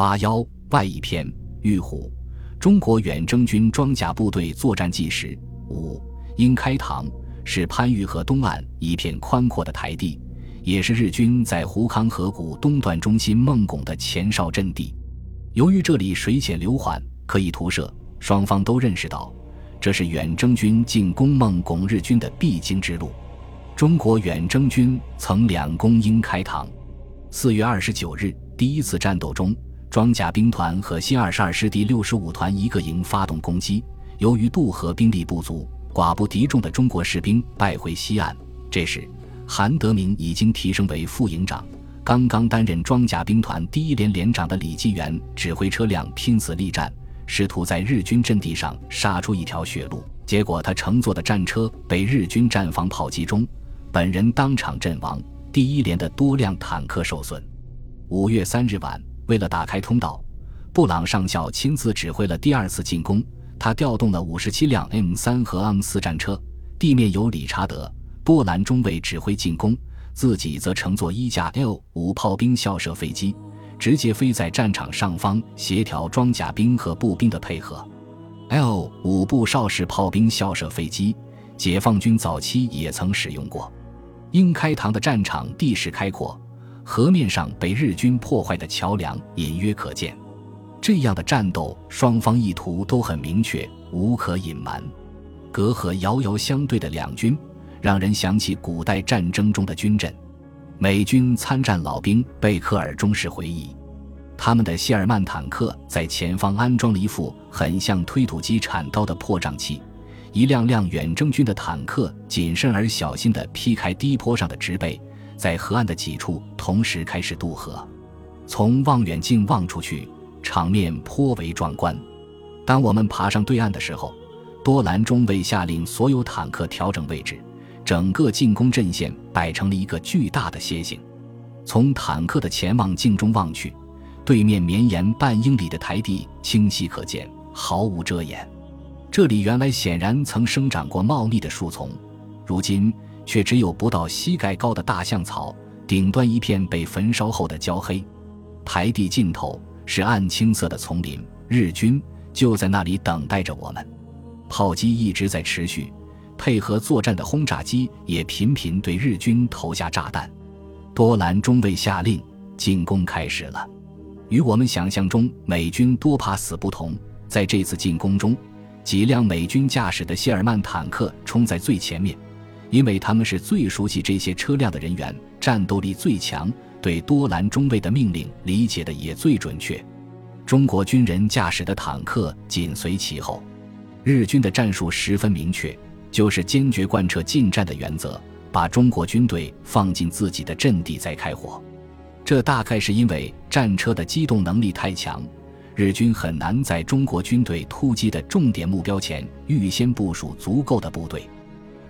八幺外一篇玉虎，中国远征军装甲部队作战纪实。五英开塘是番禺河东岸一片宽阔的台地，也是日军在胡康河谷东段中心孟拱的前哨阵地。由于这里水浅流缓，可以徒涉，双方都认识到，这是远征军进攻孟拱日军的必经之路。中国远征军曾两攻英开塘。四月二十九日，第一次战斗中。装甲兵团和新二十二师第六十五团一个营发动攻击，由于渡河兵力不足，寡不敌众的中国士兵败回西岸。这时，韩德明已经提升为副营长，刚刚担任装甲兵团第一连连长的李继元指挥车辆拼死力战，试图在日军阵地上杀出一条血路。结果，他乘坐的战车被日军战防炮击中，本人当场阵亡，第一连的多辆坦克受损。五月三日晚。为了打开通道，布朗上校亲自指挥了第二次进攻。他调动了五十七辆 M 三和 M 四战车，地面由理查德·波兰中尉指挥进攻，自己则乘坐一架 L 五炮兵校射飞机，直接飞在战场上方，协调装甲兵和步兵的配合。L 五步哨式炮兵校射飞机，解放军早期也曾使用过。英开膛的战场地势开阔。河面上被日军破坏的桥梁隐约可见，这样的战斗，双方意图都很明确，无可隐瞒。隔河遥遥相对的两军，让人想起古代战争中的军阵。美军参战老兵贝克尔忠实回忆，他们的谢尔曼坦克在前方安装了一副很像推土机铲刀的破障器，一辆辆远征军的坦克谨慎而小心地劈开低坡上的植被。在河岸的几处同时开始渡河，从望远镜望出去，场面颇为壮观。当我们爬上对岸的时候，多兰中尉下令所有坦克调整位置，整个进攻阵线摆成了一个巨大的楔形。从坦克的前望镜中望去，对面绵延半英里的台地清晰可见，毫无遮掩。这里原来显然曾生长过茂密的树丛，如今。却只有不到膝盖高的大象草，顶端一片被焚烧后的焦黑。台地尽头是暗青色的丛林，日军就在那里等待着我们。炮击一直在持续，配合作战的轰炸机也频频对日军投下炸弹。多兰中尉下令，进攻开始了。与我们想象中美军多怕死不同，在这次进攻中，几辆美军驾驶的谢尔曼坦克冲在最前面。因为他们是最熟悉这些车辆的人员，战斗力最强，对多兰中尉的命令理解的也最准确。中国军人驾驶的坦克紧随其后。日军的战术十分明确，就是坚决贯彻近战的原则，把中国军队放进自己的阵地再开火。这大概是因为战车的机动能力太强，日军很难在中国军队突击的重点目标前预先部署足够的部队。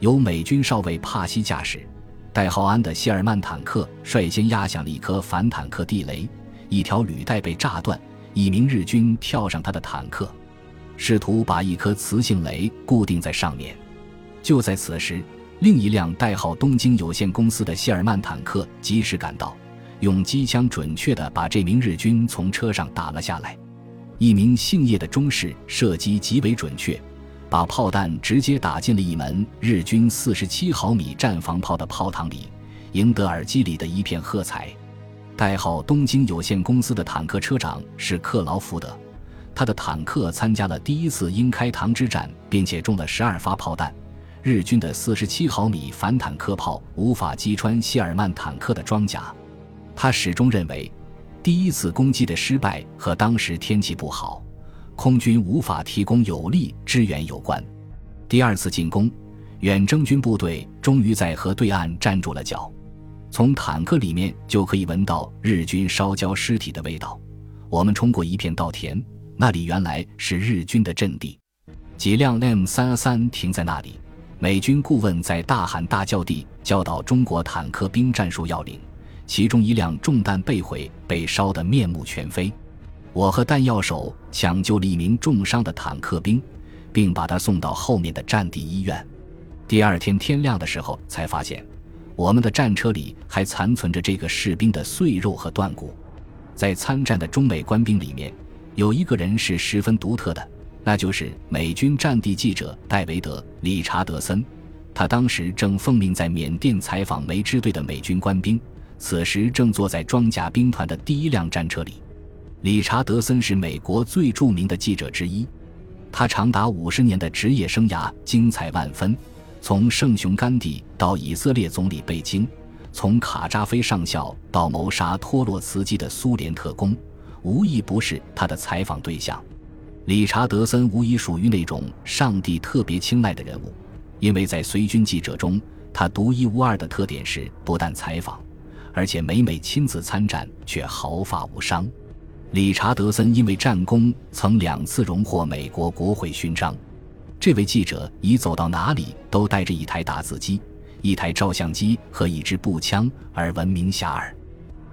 由美军少尉帕西驾驶，代号安的谢尔曼坦克率先压响了一颗反坦克地雷，一条履带被炸断，一名日军跳上他的坦克，试图把一颗磁性雷固定在上面。就在此时，另一辆代号东京有限公司的谢尔曼坦克及时赶到，用机枪准确地把这名日军从车上打了下来。一名姓叶的中士射击极为准确。把炮弹直接打进了一门日军四十七毫米战防炮的炮膛里，赢得耳机里的一片喝彩。代号东京有限公司的坦克车长是克劳福德，他的坦克参加了第一次英开膛之战，并且中了十二发炮弹。日军的四十七毫米反坦克炮无法击穿谢尔曼坦克的装甲。他始终认为，第一次攻击的失败和当时天气不好。空军无法提供有力支援有关。第二次进攻，远征军部队终于在河对岸站住了脚。从坦克里面就可以闻到日军烧焦尸体的味道。我们冲过一片稻田，那里原来是日军的阵地。几辆 M 三三停在那里，美军顾问在大喊大叫地教导中国坦克兵战术要领。其中一辆中弹被毁，被烧得面目全非。我和弹药手抢救了一名重伤的坦克兵，并把他送到后面的战地医院。第二天天亮的时候，才发现我们的战车里还残存着这个士兵的碎肉和断骨。在参战的中美官兵里面，有一个人是十分独特的，那就是美军战地记者戴维德·理查德森。他当时正奉命在缅甸采访梅支队的美军官兵，此时正坐在装甲兵团的第一辆战车里。理查德森是美国最著名的记者之一，他长达五十年的职业生涯精彩万分，从圣雄甘地到以色列总理贝京。从卡扎菲上校到谋杀托洛茨基的苏联特工，无一不是他的采访对象。理查德森无疑属于那种上帝特别青睐的人物，因为在随军记者中，他独一无二的特点是不但采访，而且每每亲自参战却毫发无伤。理查德森因为战功曾两次荣获美国国会勋章。这位记者一走到哪里都带着一台打字机。一台照相机和一支步枪而闻名遐迩。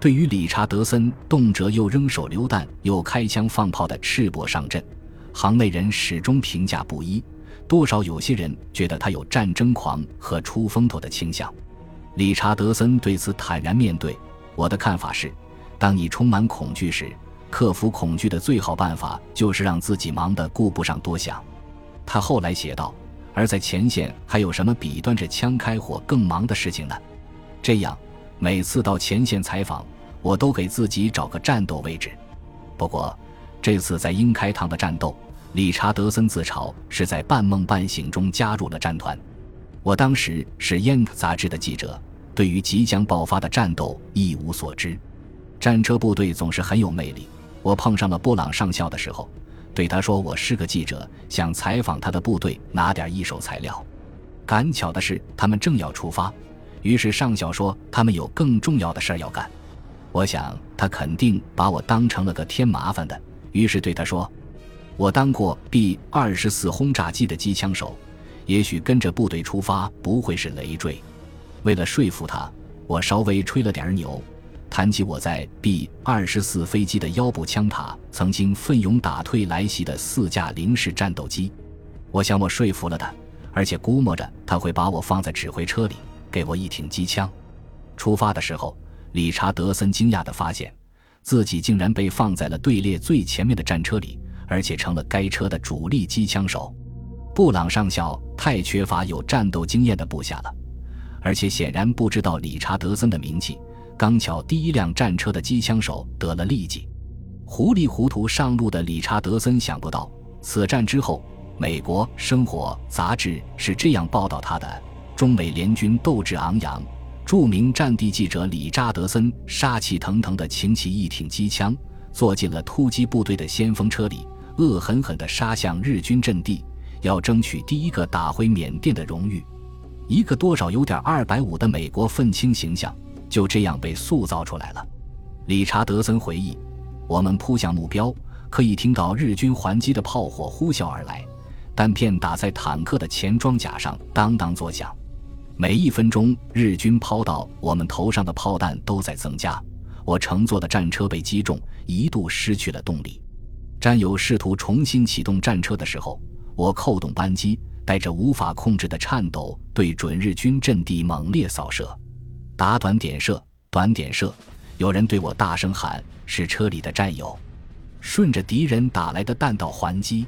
对于理查德森动辄又扔手榴弹又开枪放炮的赤膊上阵，行内人始终评价不一。多少有些人觉得他有战争狂和出风头的倾向。理查德森对此坦然面对：“我的看法是，当你充满恐惧时，克服恐惧的最好办法就是让自己忙得顾不上多想。”他后来写道。而在前线还有什么比端着枪开火更忙的事情呢？这样，每次到前线采访，我都给自己找个战斗位置。不过，这次在英开堂的战斗，理查德森自嘲是在半梦半醒中加入了战团。我当时是《Yank 杂志》的记者，对于即将爆发的战斗一无所知。战车部队总是很有魅力。我碰上了布朗上校的时候。对他说：“我是个记者，想采访他的部队，拿点一手材料。”赶巧的是，他们正要出发，于是上校说他们有更重要的事儿要干。我想他肯定把我当成了个添麻烦的，于是对他说：“我当过 B 二十四轰炸机的机枪手，也许跟着部队出发不会是累赘。”为了说服他，我稍微吹了点牛。谈起我在 B 二十四飞机的腰部枪塔曾经奋勇打退来袭的四架零式战斗机，我想我说服了他，而且估摸着他会把我放在指挥车里，给我一挺机枪。出发的时候，理查德森惊讶地发现，自己竟然被放在了队列最前面的战车里，而且成了该车的主力机枪手。布朗上校太缺乏有战斗经验的部下了，而且显然不知道理查德森的名气。刚巧第一辆战车的机枪手得了痢疾，糊里糊涂上路的理查德森想不到，此战之后，美国《生活》杂志是这样报道他的：中美联军斗志昂扬，著名战地记者理查德森杀气腾腾地擎起一挺机枪，坐进了突击部队的先锋车里，恶狠狠地杀向日军阵地，要争取第一个打回缅甸的荣誉。一个多少有点二百五的美国愤青形象。就这样被塑造出来了。理查德森回忆：“我们扑向目标，可以听到日军还击的炮火呼啸而来，弹片打在坦克的前装甲上，当当作响。每一分钟，日军抛到我们头上的炮弹都在增加。我乘坐的战车被击中，一度失去了动力。战友试图重新启动战车的时候，我扣动扳机，带着无法控制的颤抖，对准日军阵地猛烈扫射。”打短点射，短点射！有人对我大声喊：“是车里的战友，顺着敌人打来的弹道还击。”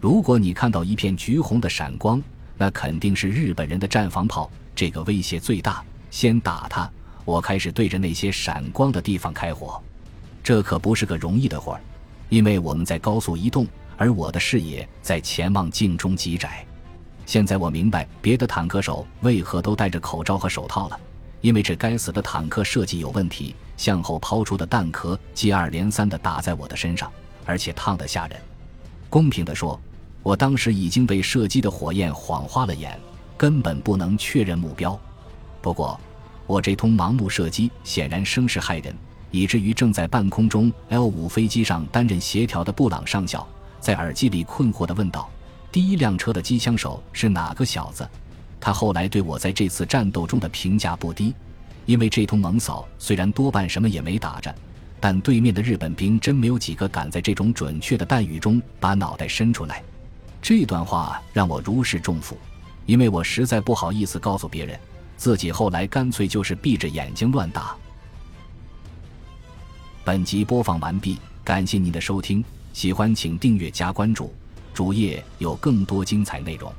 如果你看到一片橘红的闪光，那肯定是日本人的战防炮，这个威胁最大。先打他！我开始对着那些闪光的地方开火。这可不是个容易的活儿，因为我们在高速移动，而我的视野在前望镜中极窄。现在我明白别的坦克手为何都戴着口罩和手套了。因为这该死的坦克设计有问题，向后抛出的弹壳接二连三地打在我的身上，而且烫得吓人。公平地说，我当时已经被射击的火焰晃花了眼，根本不能确认目标。不过，我这通盲目射击显然声势骇人，以至于正在半空中 L 五飞机上担任协调的布朗上校在耳机里困惑地问道：“第一辆车的机枪手是哪个小子？”他后来对我在这次战斗中的评价不低，因为这通猛扫虽然多半什么也没打着，但对面的日本兵真没有几个敢在这种准确的弹雨中把脑袋伸出来。这段话让我如释重负，因为我实在不好意思告诉别人，自己后来干脆就是闭着眼睛乱打。本集播放完毕，感谢您的收听，喜欢请订阅加关注，主页有更多精彩内容。